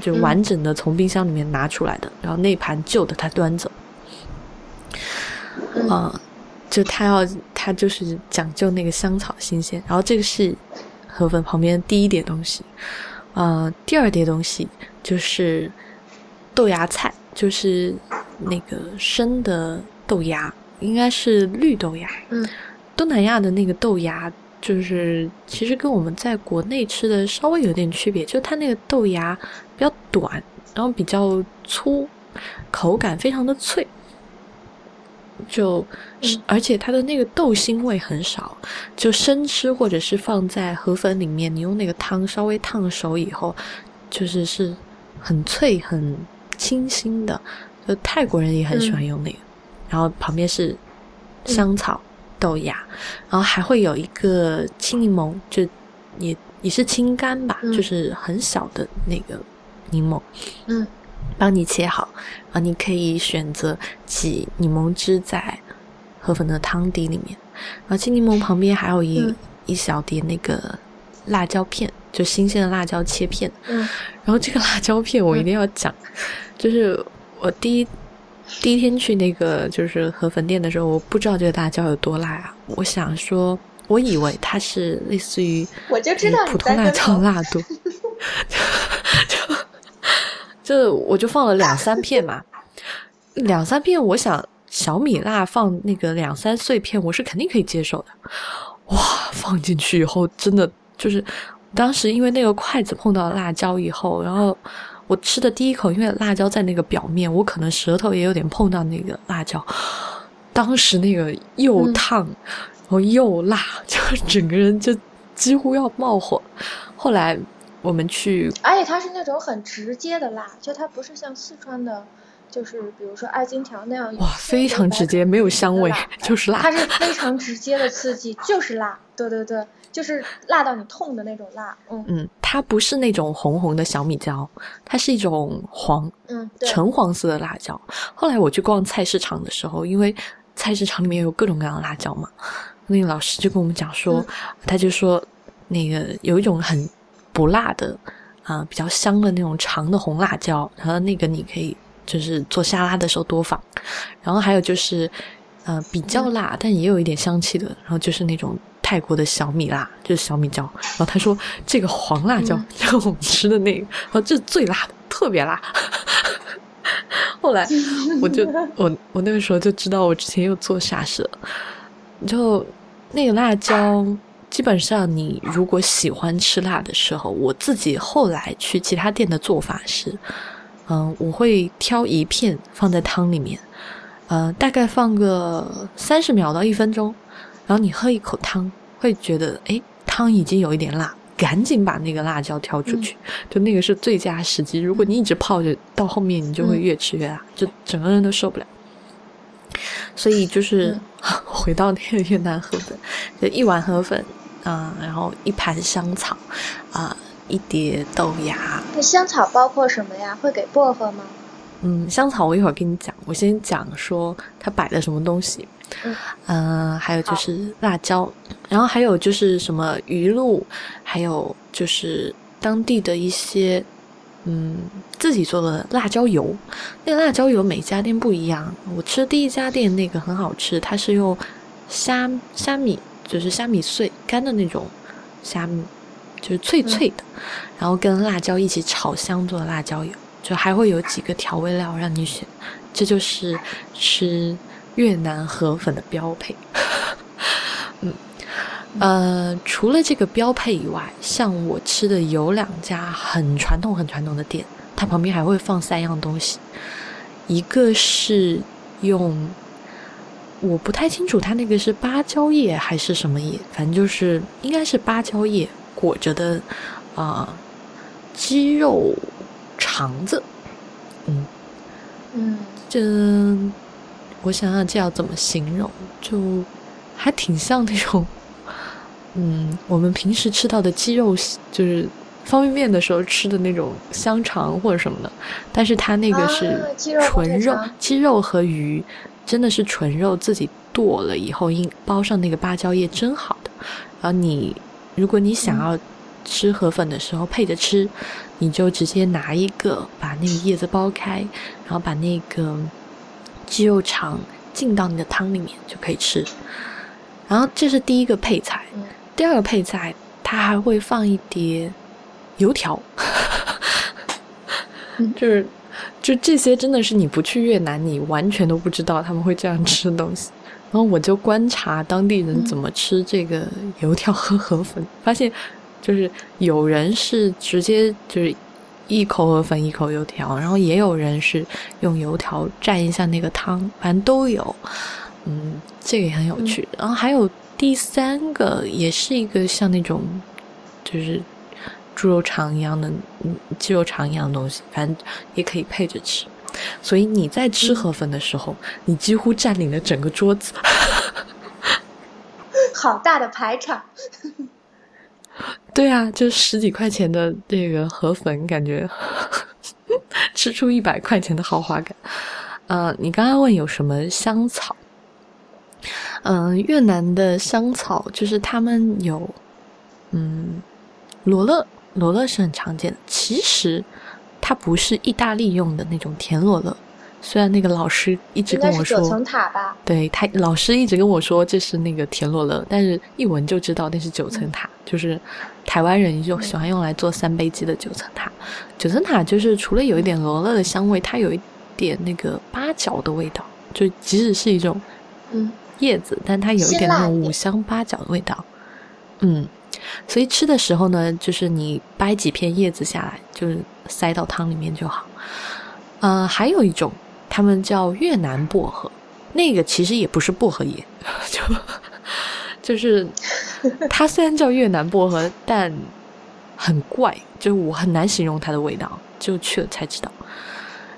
就完整的从冰箱里面拿出来的，然后那盘旧的他端走，嗯，就他要他就是讲究那个香草新鲜，然后这个是河粉旁边第一碟东西，呃，第二碟东西就是豆芽菜，就是那个生的豆芽，应该是绿豆芽，嗯，东南亚的那个豆芽。就是其实跟我们在国内吃的稍微有点区别，就它那个豆芽比较短，然后比较粗，口感非常的脆，就而且它的那个豆腥味很少，就生吃或者是放在河粉里面，你用那个汤稍微烫熟以后，就是是很脆很清新的，就泰国人也很喜欢用那个，然后旁边是香草。豆芽，然后还会有一个青柠檬，就也也是青柑吧，就是很小的那个柠檬，嗯，帮你切好，然后你可以选择挤柠檬汁在河粉的汤底里面，然后青柠檬旁边还有一一小碟那个辣椒片，就新鲜的辣椒切片，嗯，然后这个辣椒片我一定要讲，就是我第一。第一天去那个就是河粉店的时候，我不知道这个辣椒有多辣啊！我想说，我以为它是类似于我就知道普通辣椒辣度，就 就我就放了两三片嘛，两三片，我想小米辣放那个两三碎片，我是肯定可以接受的。哇，放进去以后，真的就是当时因为那个筷子碰到辣椒以后，然后。我吃的第一口，因为辣椒在那个表面，我可能舌头也有点碰到那个辣椒。当时那个又烫，然后又辣，就整个人就几乎要冒火。后来我们去，而且它是那种很直接的辣，就它不是像四川的，就是比如说二荆条那样，哇，非常直接，没有香味，就是辣。它是非常直接的刺激，就是辣。对对对。就是辣到你痛的那种辣，嗯嗯，它不是那种红红的小米椒，它是一种黄，嗯，橙黄色的辣椒。后来我去逛菜市场的时候，因为菜市场里面有各种各样的辣椒嘛，那个老师就跟我们讲说，他就说那个有一种很不辣的啊，比较香的那种长的红辣椒，然后那个你可以就是做沙拉的时候多放。然后还有就是呃比较辣但也有一点香气的，然后就是那种。泰国的小米辣就是小米椒，然后他说这个黄辣椒，然后我们吃的那个，然后这最辣的，特别辣。后来我就 我我那个时候就知道我之前又做傻事，就那个辣椒，基本上你如果喜欢吃辣的时候，我自己后来去其他店的做法是，嗯，我会挑一片放在汤里面，呃，大概放个三十秒到一分钟，然后你喝一口汤，会觉得哎，汤已经有一点辣。赶紧把那个辣椒挑出去，就那个是最佳时机。如果你一直泡着，到后面你就会越吃越辣，就整个人都受不了。所以就是 回到那个越南河粉，就一碗河粉啊，然后一盘香草啊，一碟豆芽。那香草包括什么呀？会给薄荷吗？嗯，香草我一会儿跟你讲。我先讲说它摆的什么东西。嗯，还有就是辣椒，然后还有就是什么鱼露，还有就是当地的一些嗯自己做的辣椒油。那个辣椒油每家店不一样。我吃第一家店那个很好吃，它是用虾虾米，就是虾米碎干的那种虾米，就是脆脆的，然后跟辣椒一起炒香做的辣椒油，就还会有几个调味料让你选。这就是吃。越南河粉的标配，嗯，呃，除了这个标配以外，像我吃的有两家很传统、很传统的店，它旁边还会放三样东西，一个是用，我不太清楚它那个是芭蕉叶还是什么叶，反正就是应该是芭蕉叶裹着的啊鸡肉肠子，嗯嗯，这。我想想这要怎么形容，就还挺像那种，嗯，我们平时吃到的鸡肉，就是方便面的时候吃的那种香肠或者什么的，但是它那个是纯肉，鸡肉和鱼真的是纯肉，自己剁了以后，应包上那个芭蕉叶蒸好的。然后你，如果你想要吃河粉的时候配着吃，你就直接拿一个把那个叶子剥开，然后把那个。鸡肉肠浸到你的汤里面就可以吃，然后这是第一个配菜。第二个配菜，它还会放一碟油条，就是就这些真的是你不去越南，你完全都不知道他们会这样吃东西。然后我就观察当地人怎么吃这个油条和河粉，发现就是有人是直接就是。一口河粉，一口油条，然后也有人是用油条蘸一下那个汤，反正都有。嗯，这个也很有趣。然后还有第三个，也是一个像那种就是猪肉肠一样的，嗯，鸡肉肠一样的东西，反正也可以配着吃。所以你在吃河粉的时候，你几乎占领了整个桌子。好大的排场。对啊，就十几块钱的这个河粉，感觉 吃出一百块钱的豪华感。呃，你刚刚问有什么香草？嗯，越南的香草就是他们有，嗯，罗勒，罗勒是很常见的。其实它不是意大利用的那种甜罗勒。虽然那个老师一直跟我说，九层塔吧？对他老师一直跟我说这是那个田螺乐，但是一闻就知道那是九层塔，就是台湾人就喜欢用来做三杯鸡的九层塔。九层塔就是除了有一点罗勒的香味，它有一点那个八角的味道，就即使是一种嗯叶子，但它有一点那种五香八角的味道。嗯，所以吃的时候呢，就是你掰几片叶子下来，就是塞到汤里面就好。呃，还有一种。他们叫越南薄荷，那个其实也不是薄荷叶，就就是它虽然叫越南薄荷，但很怪，就是我很难形容它的味道，就去了才知道。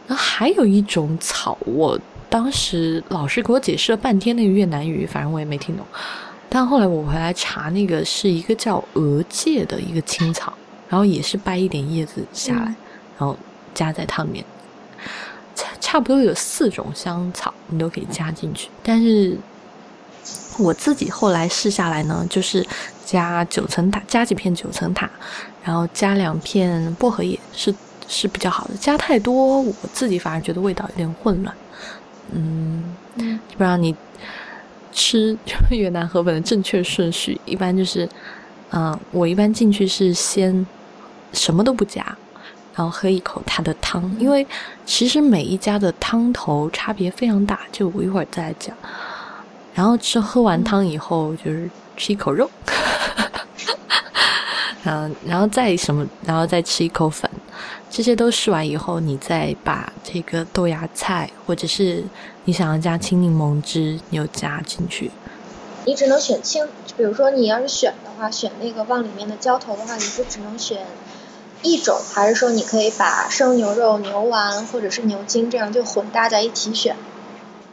然后还有一种草，我当时老师给我解释了半天那个越南语，反正我也没听懂。但后来我回来查，那个是一个叫鹅芥的一个青草，然后也是掰一点叶子下来，然后加在汤里面。差差不多有四种香草，你都可以加进去。但是我自己后来试下来呢，就是加九层塔，加几片九层塔，然后加两片薄荷叶，是是比较好的。加太多，我自己反而觉得味道有点混乱。嗯，基本上你吃越南河粉的正确顺序，一般就是，嗯，我一般进去是先什么都不加。然后喝一口它的汤，因为其实每一家的汤头差别非常大，就我一会儿再讲。然后吃喝完汤以后，就是吃一口肉，嗯，然后再什么，然后再吃一口粉，这些都试完以后，你再把这个豆芽菜，或者是你想要加青柠檬汁，你又加进去。你只能选青，比如说你要是选的话，选那个往里面的浇头的话，你就只能选一种，还是说你可以把生牛肉、牛丸或者是牛筋这样就混搭在一起选？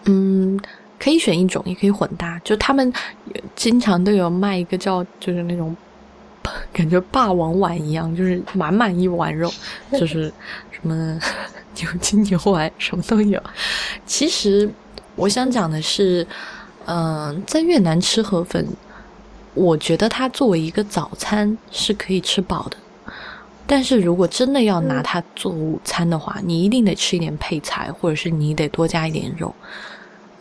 嗯。可以选一种，也可以混搭。就他们经常都有卖一个叫，就是那种感觉霸王碗一样，就是满满一碗肉，就是什么 牛筋、牛丸什么都有。其实我想讲的是，嗯，在越南吃河粉，我觉得它作为一个早餐是可以吃饱的。但是如果真的要拿它做午餐的话，你一定得吃一点配菜，或者是你得多加一点肉。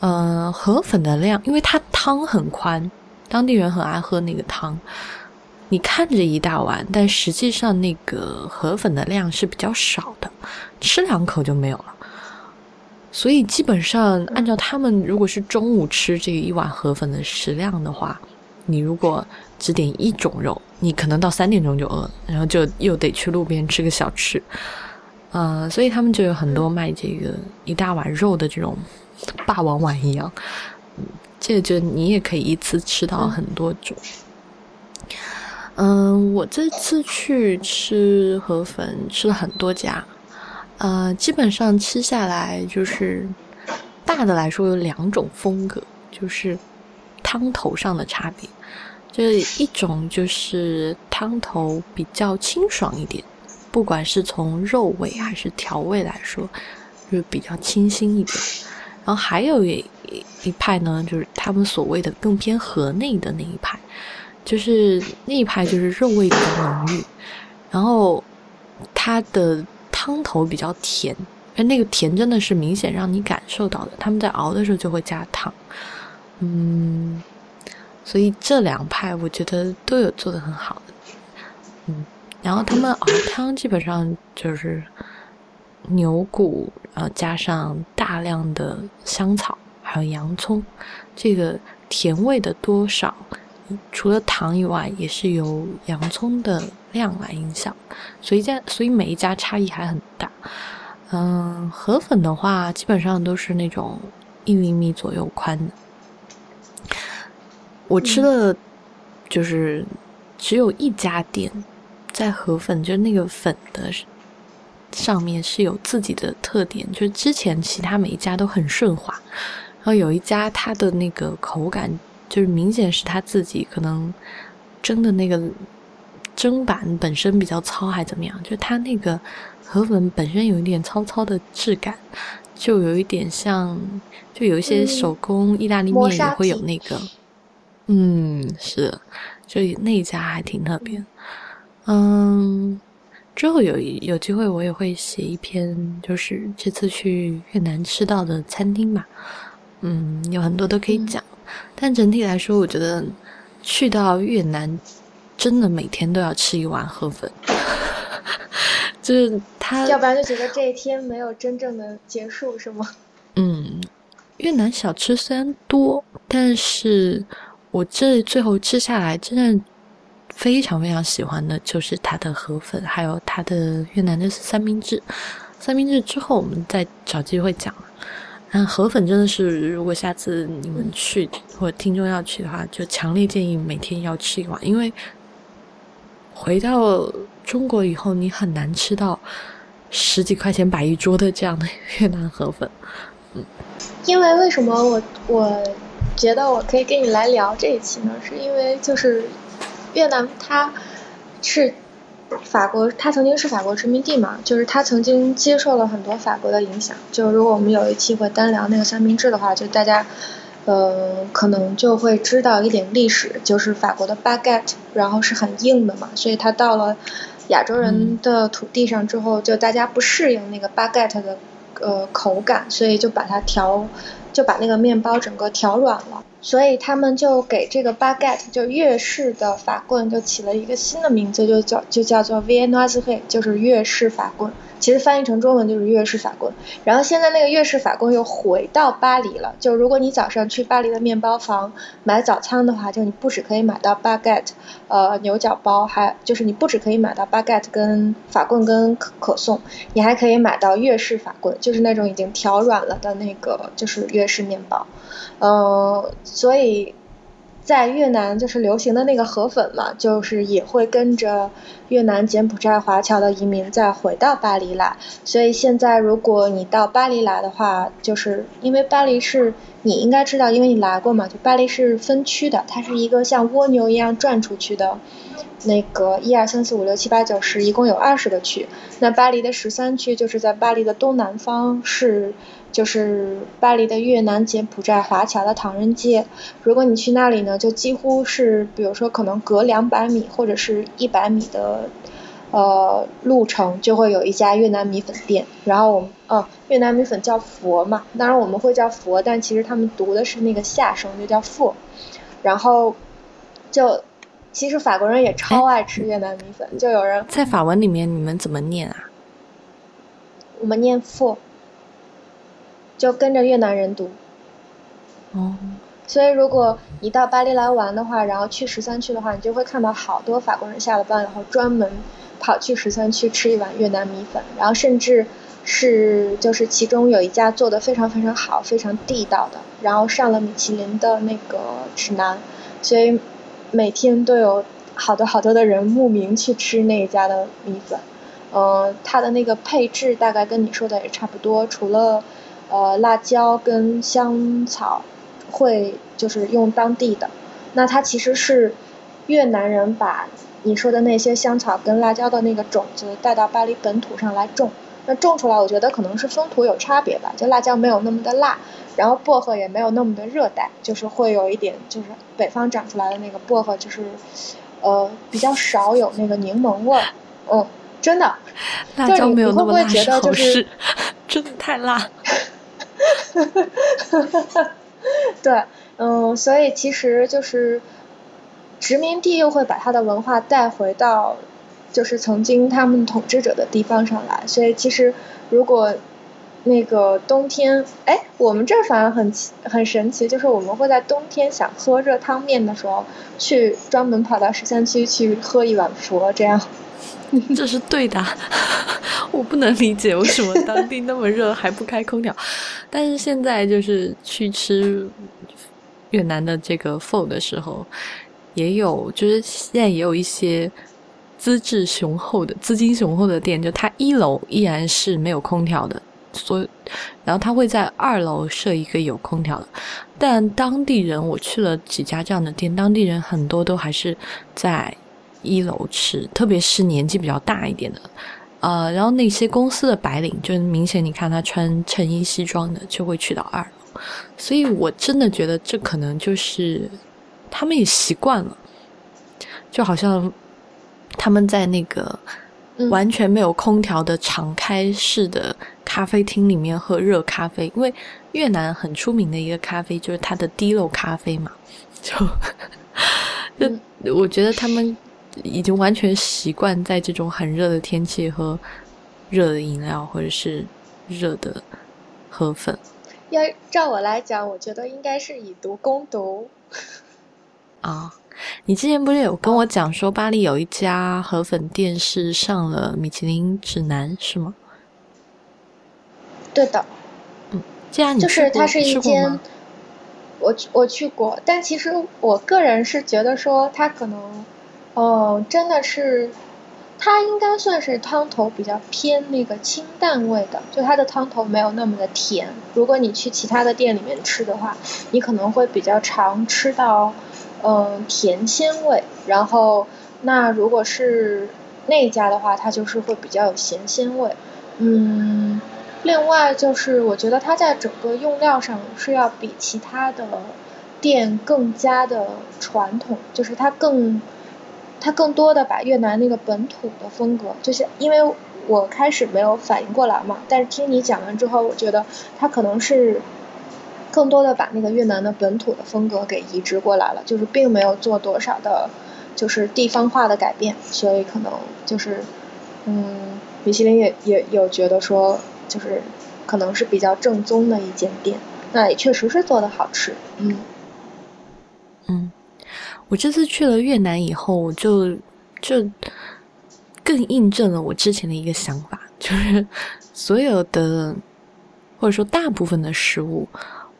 呃，河粉的量，因为它汤很宽，当地人很爱喝那个汤。你看着一大碗，但实际上那个河粉的量是比较少的，吃两口就没有了。所以基本上按照他们，如果是中午吃这一碗河粉的食量的话，你如果只点一种肉，你可能到三点钟就饿，然后就又得去路边吃个小吃。呃，所以他们就有很多卖这个一大碗肉的这种。霸王碗一样，嗯，这个就你也可以一次吃到很多种。嗯，嗯我这次去吃河粉，吃了很多家，呃，基本上吃下来就是大的来说有两种风格，就是汤头上的差别。就一种就是汤头比较清爽一点，不管是从肉味还是调味来说，就比较清新一点。然后还有一一派呢，就是他们所谓的更偏河内的那一派，就是那一派就是肉味比较浓郁，然后它的汤头比较甜，而那个甜真的是明显让你感受到的。他们在熬的时候就会加糖，嗯，所以这两派我觉得都有做的很好的，嗯，然后他们熬汤基本上就是。牛骨，然后加上大量的香草，还有洋葱，这个甜味的多少，除了糖以外，也是由洋葱的量来影响。所以家，所以每一家差异还很大。嗯，河粉的话，基本上都是那种一厘米左右宽的。我吃的，就是只有一家店在河粉，就是那个粉的。上面是有自己的特点，就是之前其他每一家都很顺滑，然后有一家它的那个口感就是明显是他自己可能蒸的那个蒸板本身比较糙，还怎么样？就他那个河粉本身有一点糙糙的质感，就有一点像，就有一些手工意大利面也会有那个，嗯，是，就那一家还挺特别，嗯。之后有有机会，我也会写一篇，就是这次去越南吃到的餐厅吧。嗯，有很多都可以讲，但整体来说，我觉得去到越南真的每天都要吃一碗河粉，就是他，要不然就觉得这一天没有真正的结束，是吗？嗯，越南小吃虽然多，但是我这最后吃下来，真的。非常非常喜欢的就是它的河粉，还有它的越南的三明治。三明治之后我们再找机会讲。嗯，河粉真的是，如果下次你们去或者听众要去的话，就强烈建议每天要吃一碗，因为回到中国以后，你很难吃到十几块钱摆一桌的这样的越南河粉。嗯，因为为什么我我觉得我可以跟你来聊这一期呢？是因为就是。越南它是法国，它曾经是法国殖民地嘛，就是它曾经接受了很多法国的影响。就如果我们有一期会单聊那个三明治的话，就大家呃可能就会知道一点历史，就是法国的 baguette，然后是很硬的嘛，所以它到了亚洲人的土地上之后，就大家不适应那个 baguette 的呃口感，所以就把它调，就把那个面包整个调软了。所以他们就给这个 baguette 就粤式的法棍就起了一个新的名字，就叫就叫做 Viennoise，就是粤式法棍。其实翻译成中文就是粤式法棍。然后现在那个粤式法棍又回到巴黎了。就如果你早上去巴黎的面包房买早餐的话，就你不只可以买到 baguette，呃牛角包，还就是你不只可以买到 baguette 跟法棍跟可可颂，你还可以买到粤式法棍，就是那种已经调软了的那个就是粤式面包。嗯，所以。在越南就是流行的那个河粉嘛，就是也会跟着越南柬埔寨华侨的移民再回到巴黎来。所以现在如果你到巴黎来的话，就是因为巴黎是你应该知道，因为你来过嘛，就巴黎是分区的，它是一个像蜗牛一样转出去的，那个一二三四五六七八九十，一共有二十个区。那巴黎的十三区就是在巴黎的东南方是。就是巴黎的越南柬埔寨华侨的唐人街，如果你去那里呢，就几乎是，比如说可能隔两百米或者是一百米的呃路程，就会有一家越南米粉店。然后我们，嗯，越南米粉叫佛嘛，当然我们会叫佛，但其实他们读的是那个下声，就叫佛。然后就其实法国人也超爱吃越南米粉，就有人在法文里面你们怎么念啊？我们念佛。就跟着越南人读，哦，所以如果你到巴黎来玩的话，然后去十三区的话，你就会看到好多法国人下了班然后专门跑去十三区吃一碗越南米粉，然后甚至是就是其中有一家做的非常非常好、非常地道的，然后上了米其林的那个指南，所以每天都有好多好多的人慕名去吃那一家的米粉，呃，它的那个配置大概跟你说的也差不多，除了。呃，辣椒跟香草会就是用当地的，那它其实是越南人把你说的那些香草跟辣椒的那个种子带到巴黎本土上来种，那种出来我觉得可能是风土有差别吧，就辣椒没有那么的辣，然后薄荷也没有那么的热带，就是会有一点就是北方长出来的那个薄荷就是呃比较少有那个柠檬味儿，嗯，真的，辣椒没有那么辣是真的太辣。对，嗯，所以其实就是殖民地又会把它的文化带回到就是曾经他们统治者的地方上来，所以其实如果那个冬天，哎，我们这反而很很神奇，就是我们会在冬天想喝热汤面的时候，去专门跑到十三区去喝一碗佛这样。这是对的，我不能理解为什么当地那么热还不开空调。但是现在就是去吃越南的这个 f o 的时候，也有就是现在也有一些资质雄厚的、资金雄厚的店，就它一楼依然是没有空调的，所以然后他会在二楼设一个有空调的。但当地人我去了几家这样的店，当地人很多都还是在。一楼吃，特别是年纪比较大一点的，呃，然后那些公司的白领，就是明显你看他穿衬衣西装的，就会去到二楼。所以我真的觉得这可能就是他们也习惯了，就好像他们在那个完全没有空调的敞开式的咖啡厅里面喝热咖啡，因为越南很出名的一个咖啡就是它的滴漏咖啡嘛，就 就我觉得他们。已经完全习惯在这种很热的天气喝热的饮料，或者是热的河粉。要照我来讲，我觉得应该是以毒攻毒。啊，你之前不是有跟我讲说巴黎有一家河粉店是上了米其林指南，是吗？对的。嗯，既然你就是它是一间，我我去过，但其实我个人是觉得说它可能。哦，真的是，它应该算是汤头比较偏那个清淡味的，就它的汤头没有那么的甜。如果你去其他的店里面吃的话，你可能会比较常吃到，嗯，甜鲜味。然后，那如果是那家的话，它就是会比较有咸鲜味。嗯，另外就是我觉得它在整个用料上是要比其他的店更加的传统，就是它更。它更多的把越南那个本土的风格，就是因为我开始没有反应过来嘛，但是听你讲完之后，我觉得它可能是更多的把那个越南的本土的风格给移植过来了，就是并没有做多少的，就是地方化的改变，所以可能就是，嗯，米其林也也有觉得说，就是可能是比较正宗的一间店，那也确实是做的好吃，嗯，嗯，我这次去了越南以后，我就就更印证了我之前的一个想法，就是所有的或者说大部分的食物。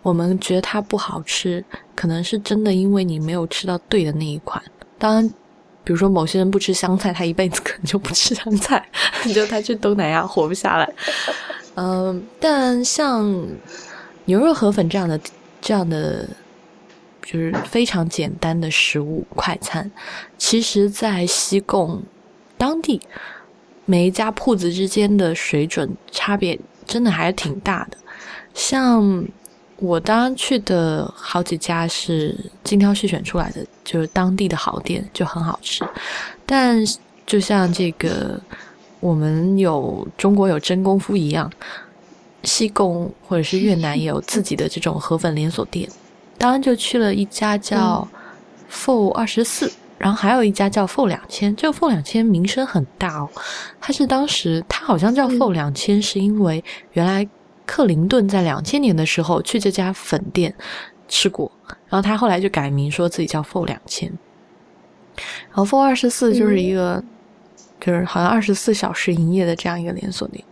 我们觉得它不好吃，可能是真的因为你没有吃到对的那一款。当然，比如说某些人不吃香菜，他一辈子 可能就不吃香菜，就他去东南亚活不下来。嗯，但像牛肉河粉这样的、这样的，就是非常简单的食物快餐，其实，在西贡当地每一家铺子之间的水准差别真的还是挺大的，像。我当时去的好几家是精挑细选出来的，就是当地的好店，就很好吃。但就像这个，我们有中国有真功夫一样，西贡或者是越南也有自己的这种河粉连锁店。当然就去了一家叫 “Four 二十四”，然后还有一家叫 “Four 两千”。这个 “Four 两千”名声很大哦，它是当时它好像叫 “Four 两千”，是因为原来。克林顿在两千年的时候去这家粉店吃过，然后他后来就改名说自己叫 Four 两千，然后 Four 二十四就是一个就是好像二十四小时营业的这样一个连锁店。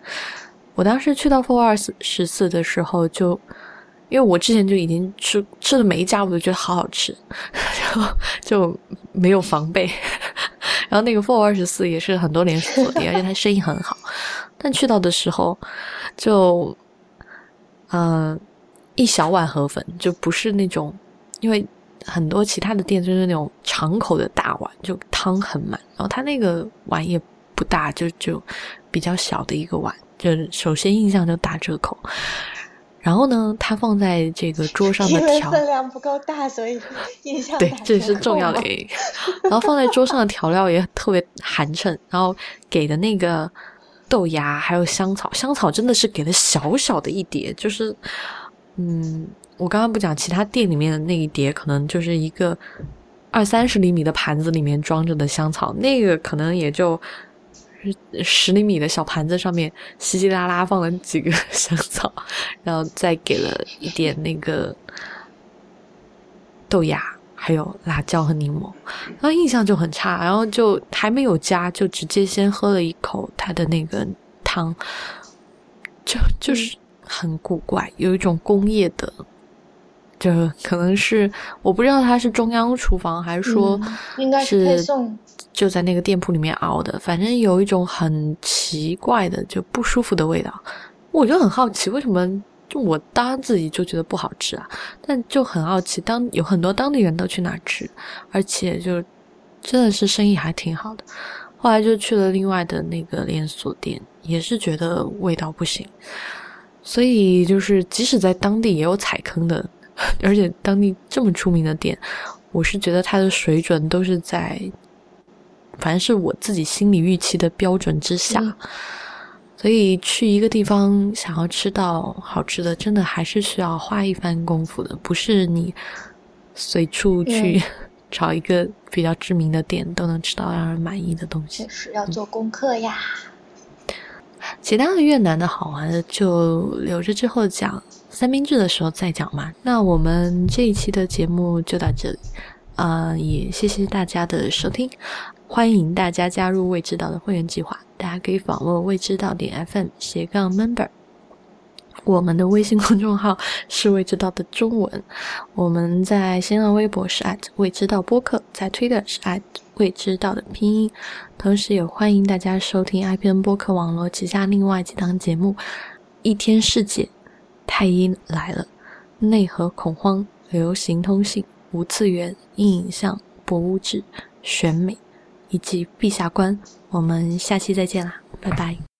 我当时去到 Four 二十四的时候，就因为我之前就已经吃吃的每一家我都觉得好好吃，然后就没有防备。然后那个 Four 二十四也是很多连锁店，而且它生意很好，但去到的时候就。嗯，一小碗河粉就不是那种，因为很多其他的店就是那种敞口的大碗，就汤很满。然后它那个碗也不大，就就比较小的一个碗，就首先印象就打折扣。然后呢，它放在这个 桌上的调分量不够大，所以 印象对，这是重要的原因。然后放在桌上的调料也特别寒碜，然后给的那个。豆芽还有香草，香草真的是给了小小的一碟，就是，嗯，我刚刚不讲其他店里面的那一碟，可能就是一个二三十厘米的盘子里面装着的香草，那个可能也就十厘米的小盘子上面稀稀拉拉放了几个 香草，然后再给了一点那个豆芽。还有辣椒和柠檬，然后印象就很差，然后就还没有加，就直接先喝了一口它的那个汤，就就是很古怪，有一种工业的，就可能是我不知道它是中央厨房还是说应该是配送，就在那个店铺里面熬的，反正有一种很奇怪的就不舒服的味道，我就很好奇为什么。就我当自己就觉得不好吃啊，但就很好奇，当有很多当地人都去那吃，而且就真的是生意还挺好的。后来就去了另外的那个连锁店，也是觉得味道不行。所以就是即使在当地也有踩坑的，而且当地这么出名的店，我是觉得它的水准都是在，反正是我自己心理预期的标准之下。所以去一个地方想要吃到好吃的，真的还是需要花一番功夫的，不是你随处去 找一个比较知名的店都能吃到让人满意的东西。是要做功课呀。其他的越南的好玩的就留着之后讲三明治的时候再讲嘛。那我们这一期的节目就到这里，啊，也谢谢大家的收听，欢迎大家加入未知道的会员计划。大家可以访问未知道点 FM 斜杠 member，我们的微信公众号是未知道的中文。我们在新浪微博是未知道播客，在 Twitter 是未知道的拼音。同时也欢迎大家收听 IPN 播客网络旗下另外几档节目：一天世界、太医来了、内核恐慌、流行通信、无次元、硬影像、博物志、选美。以及陛下观，我们下期再见啦，拜拜。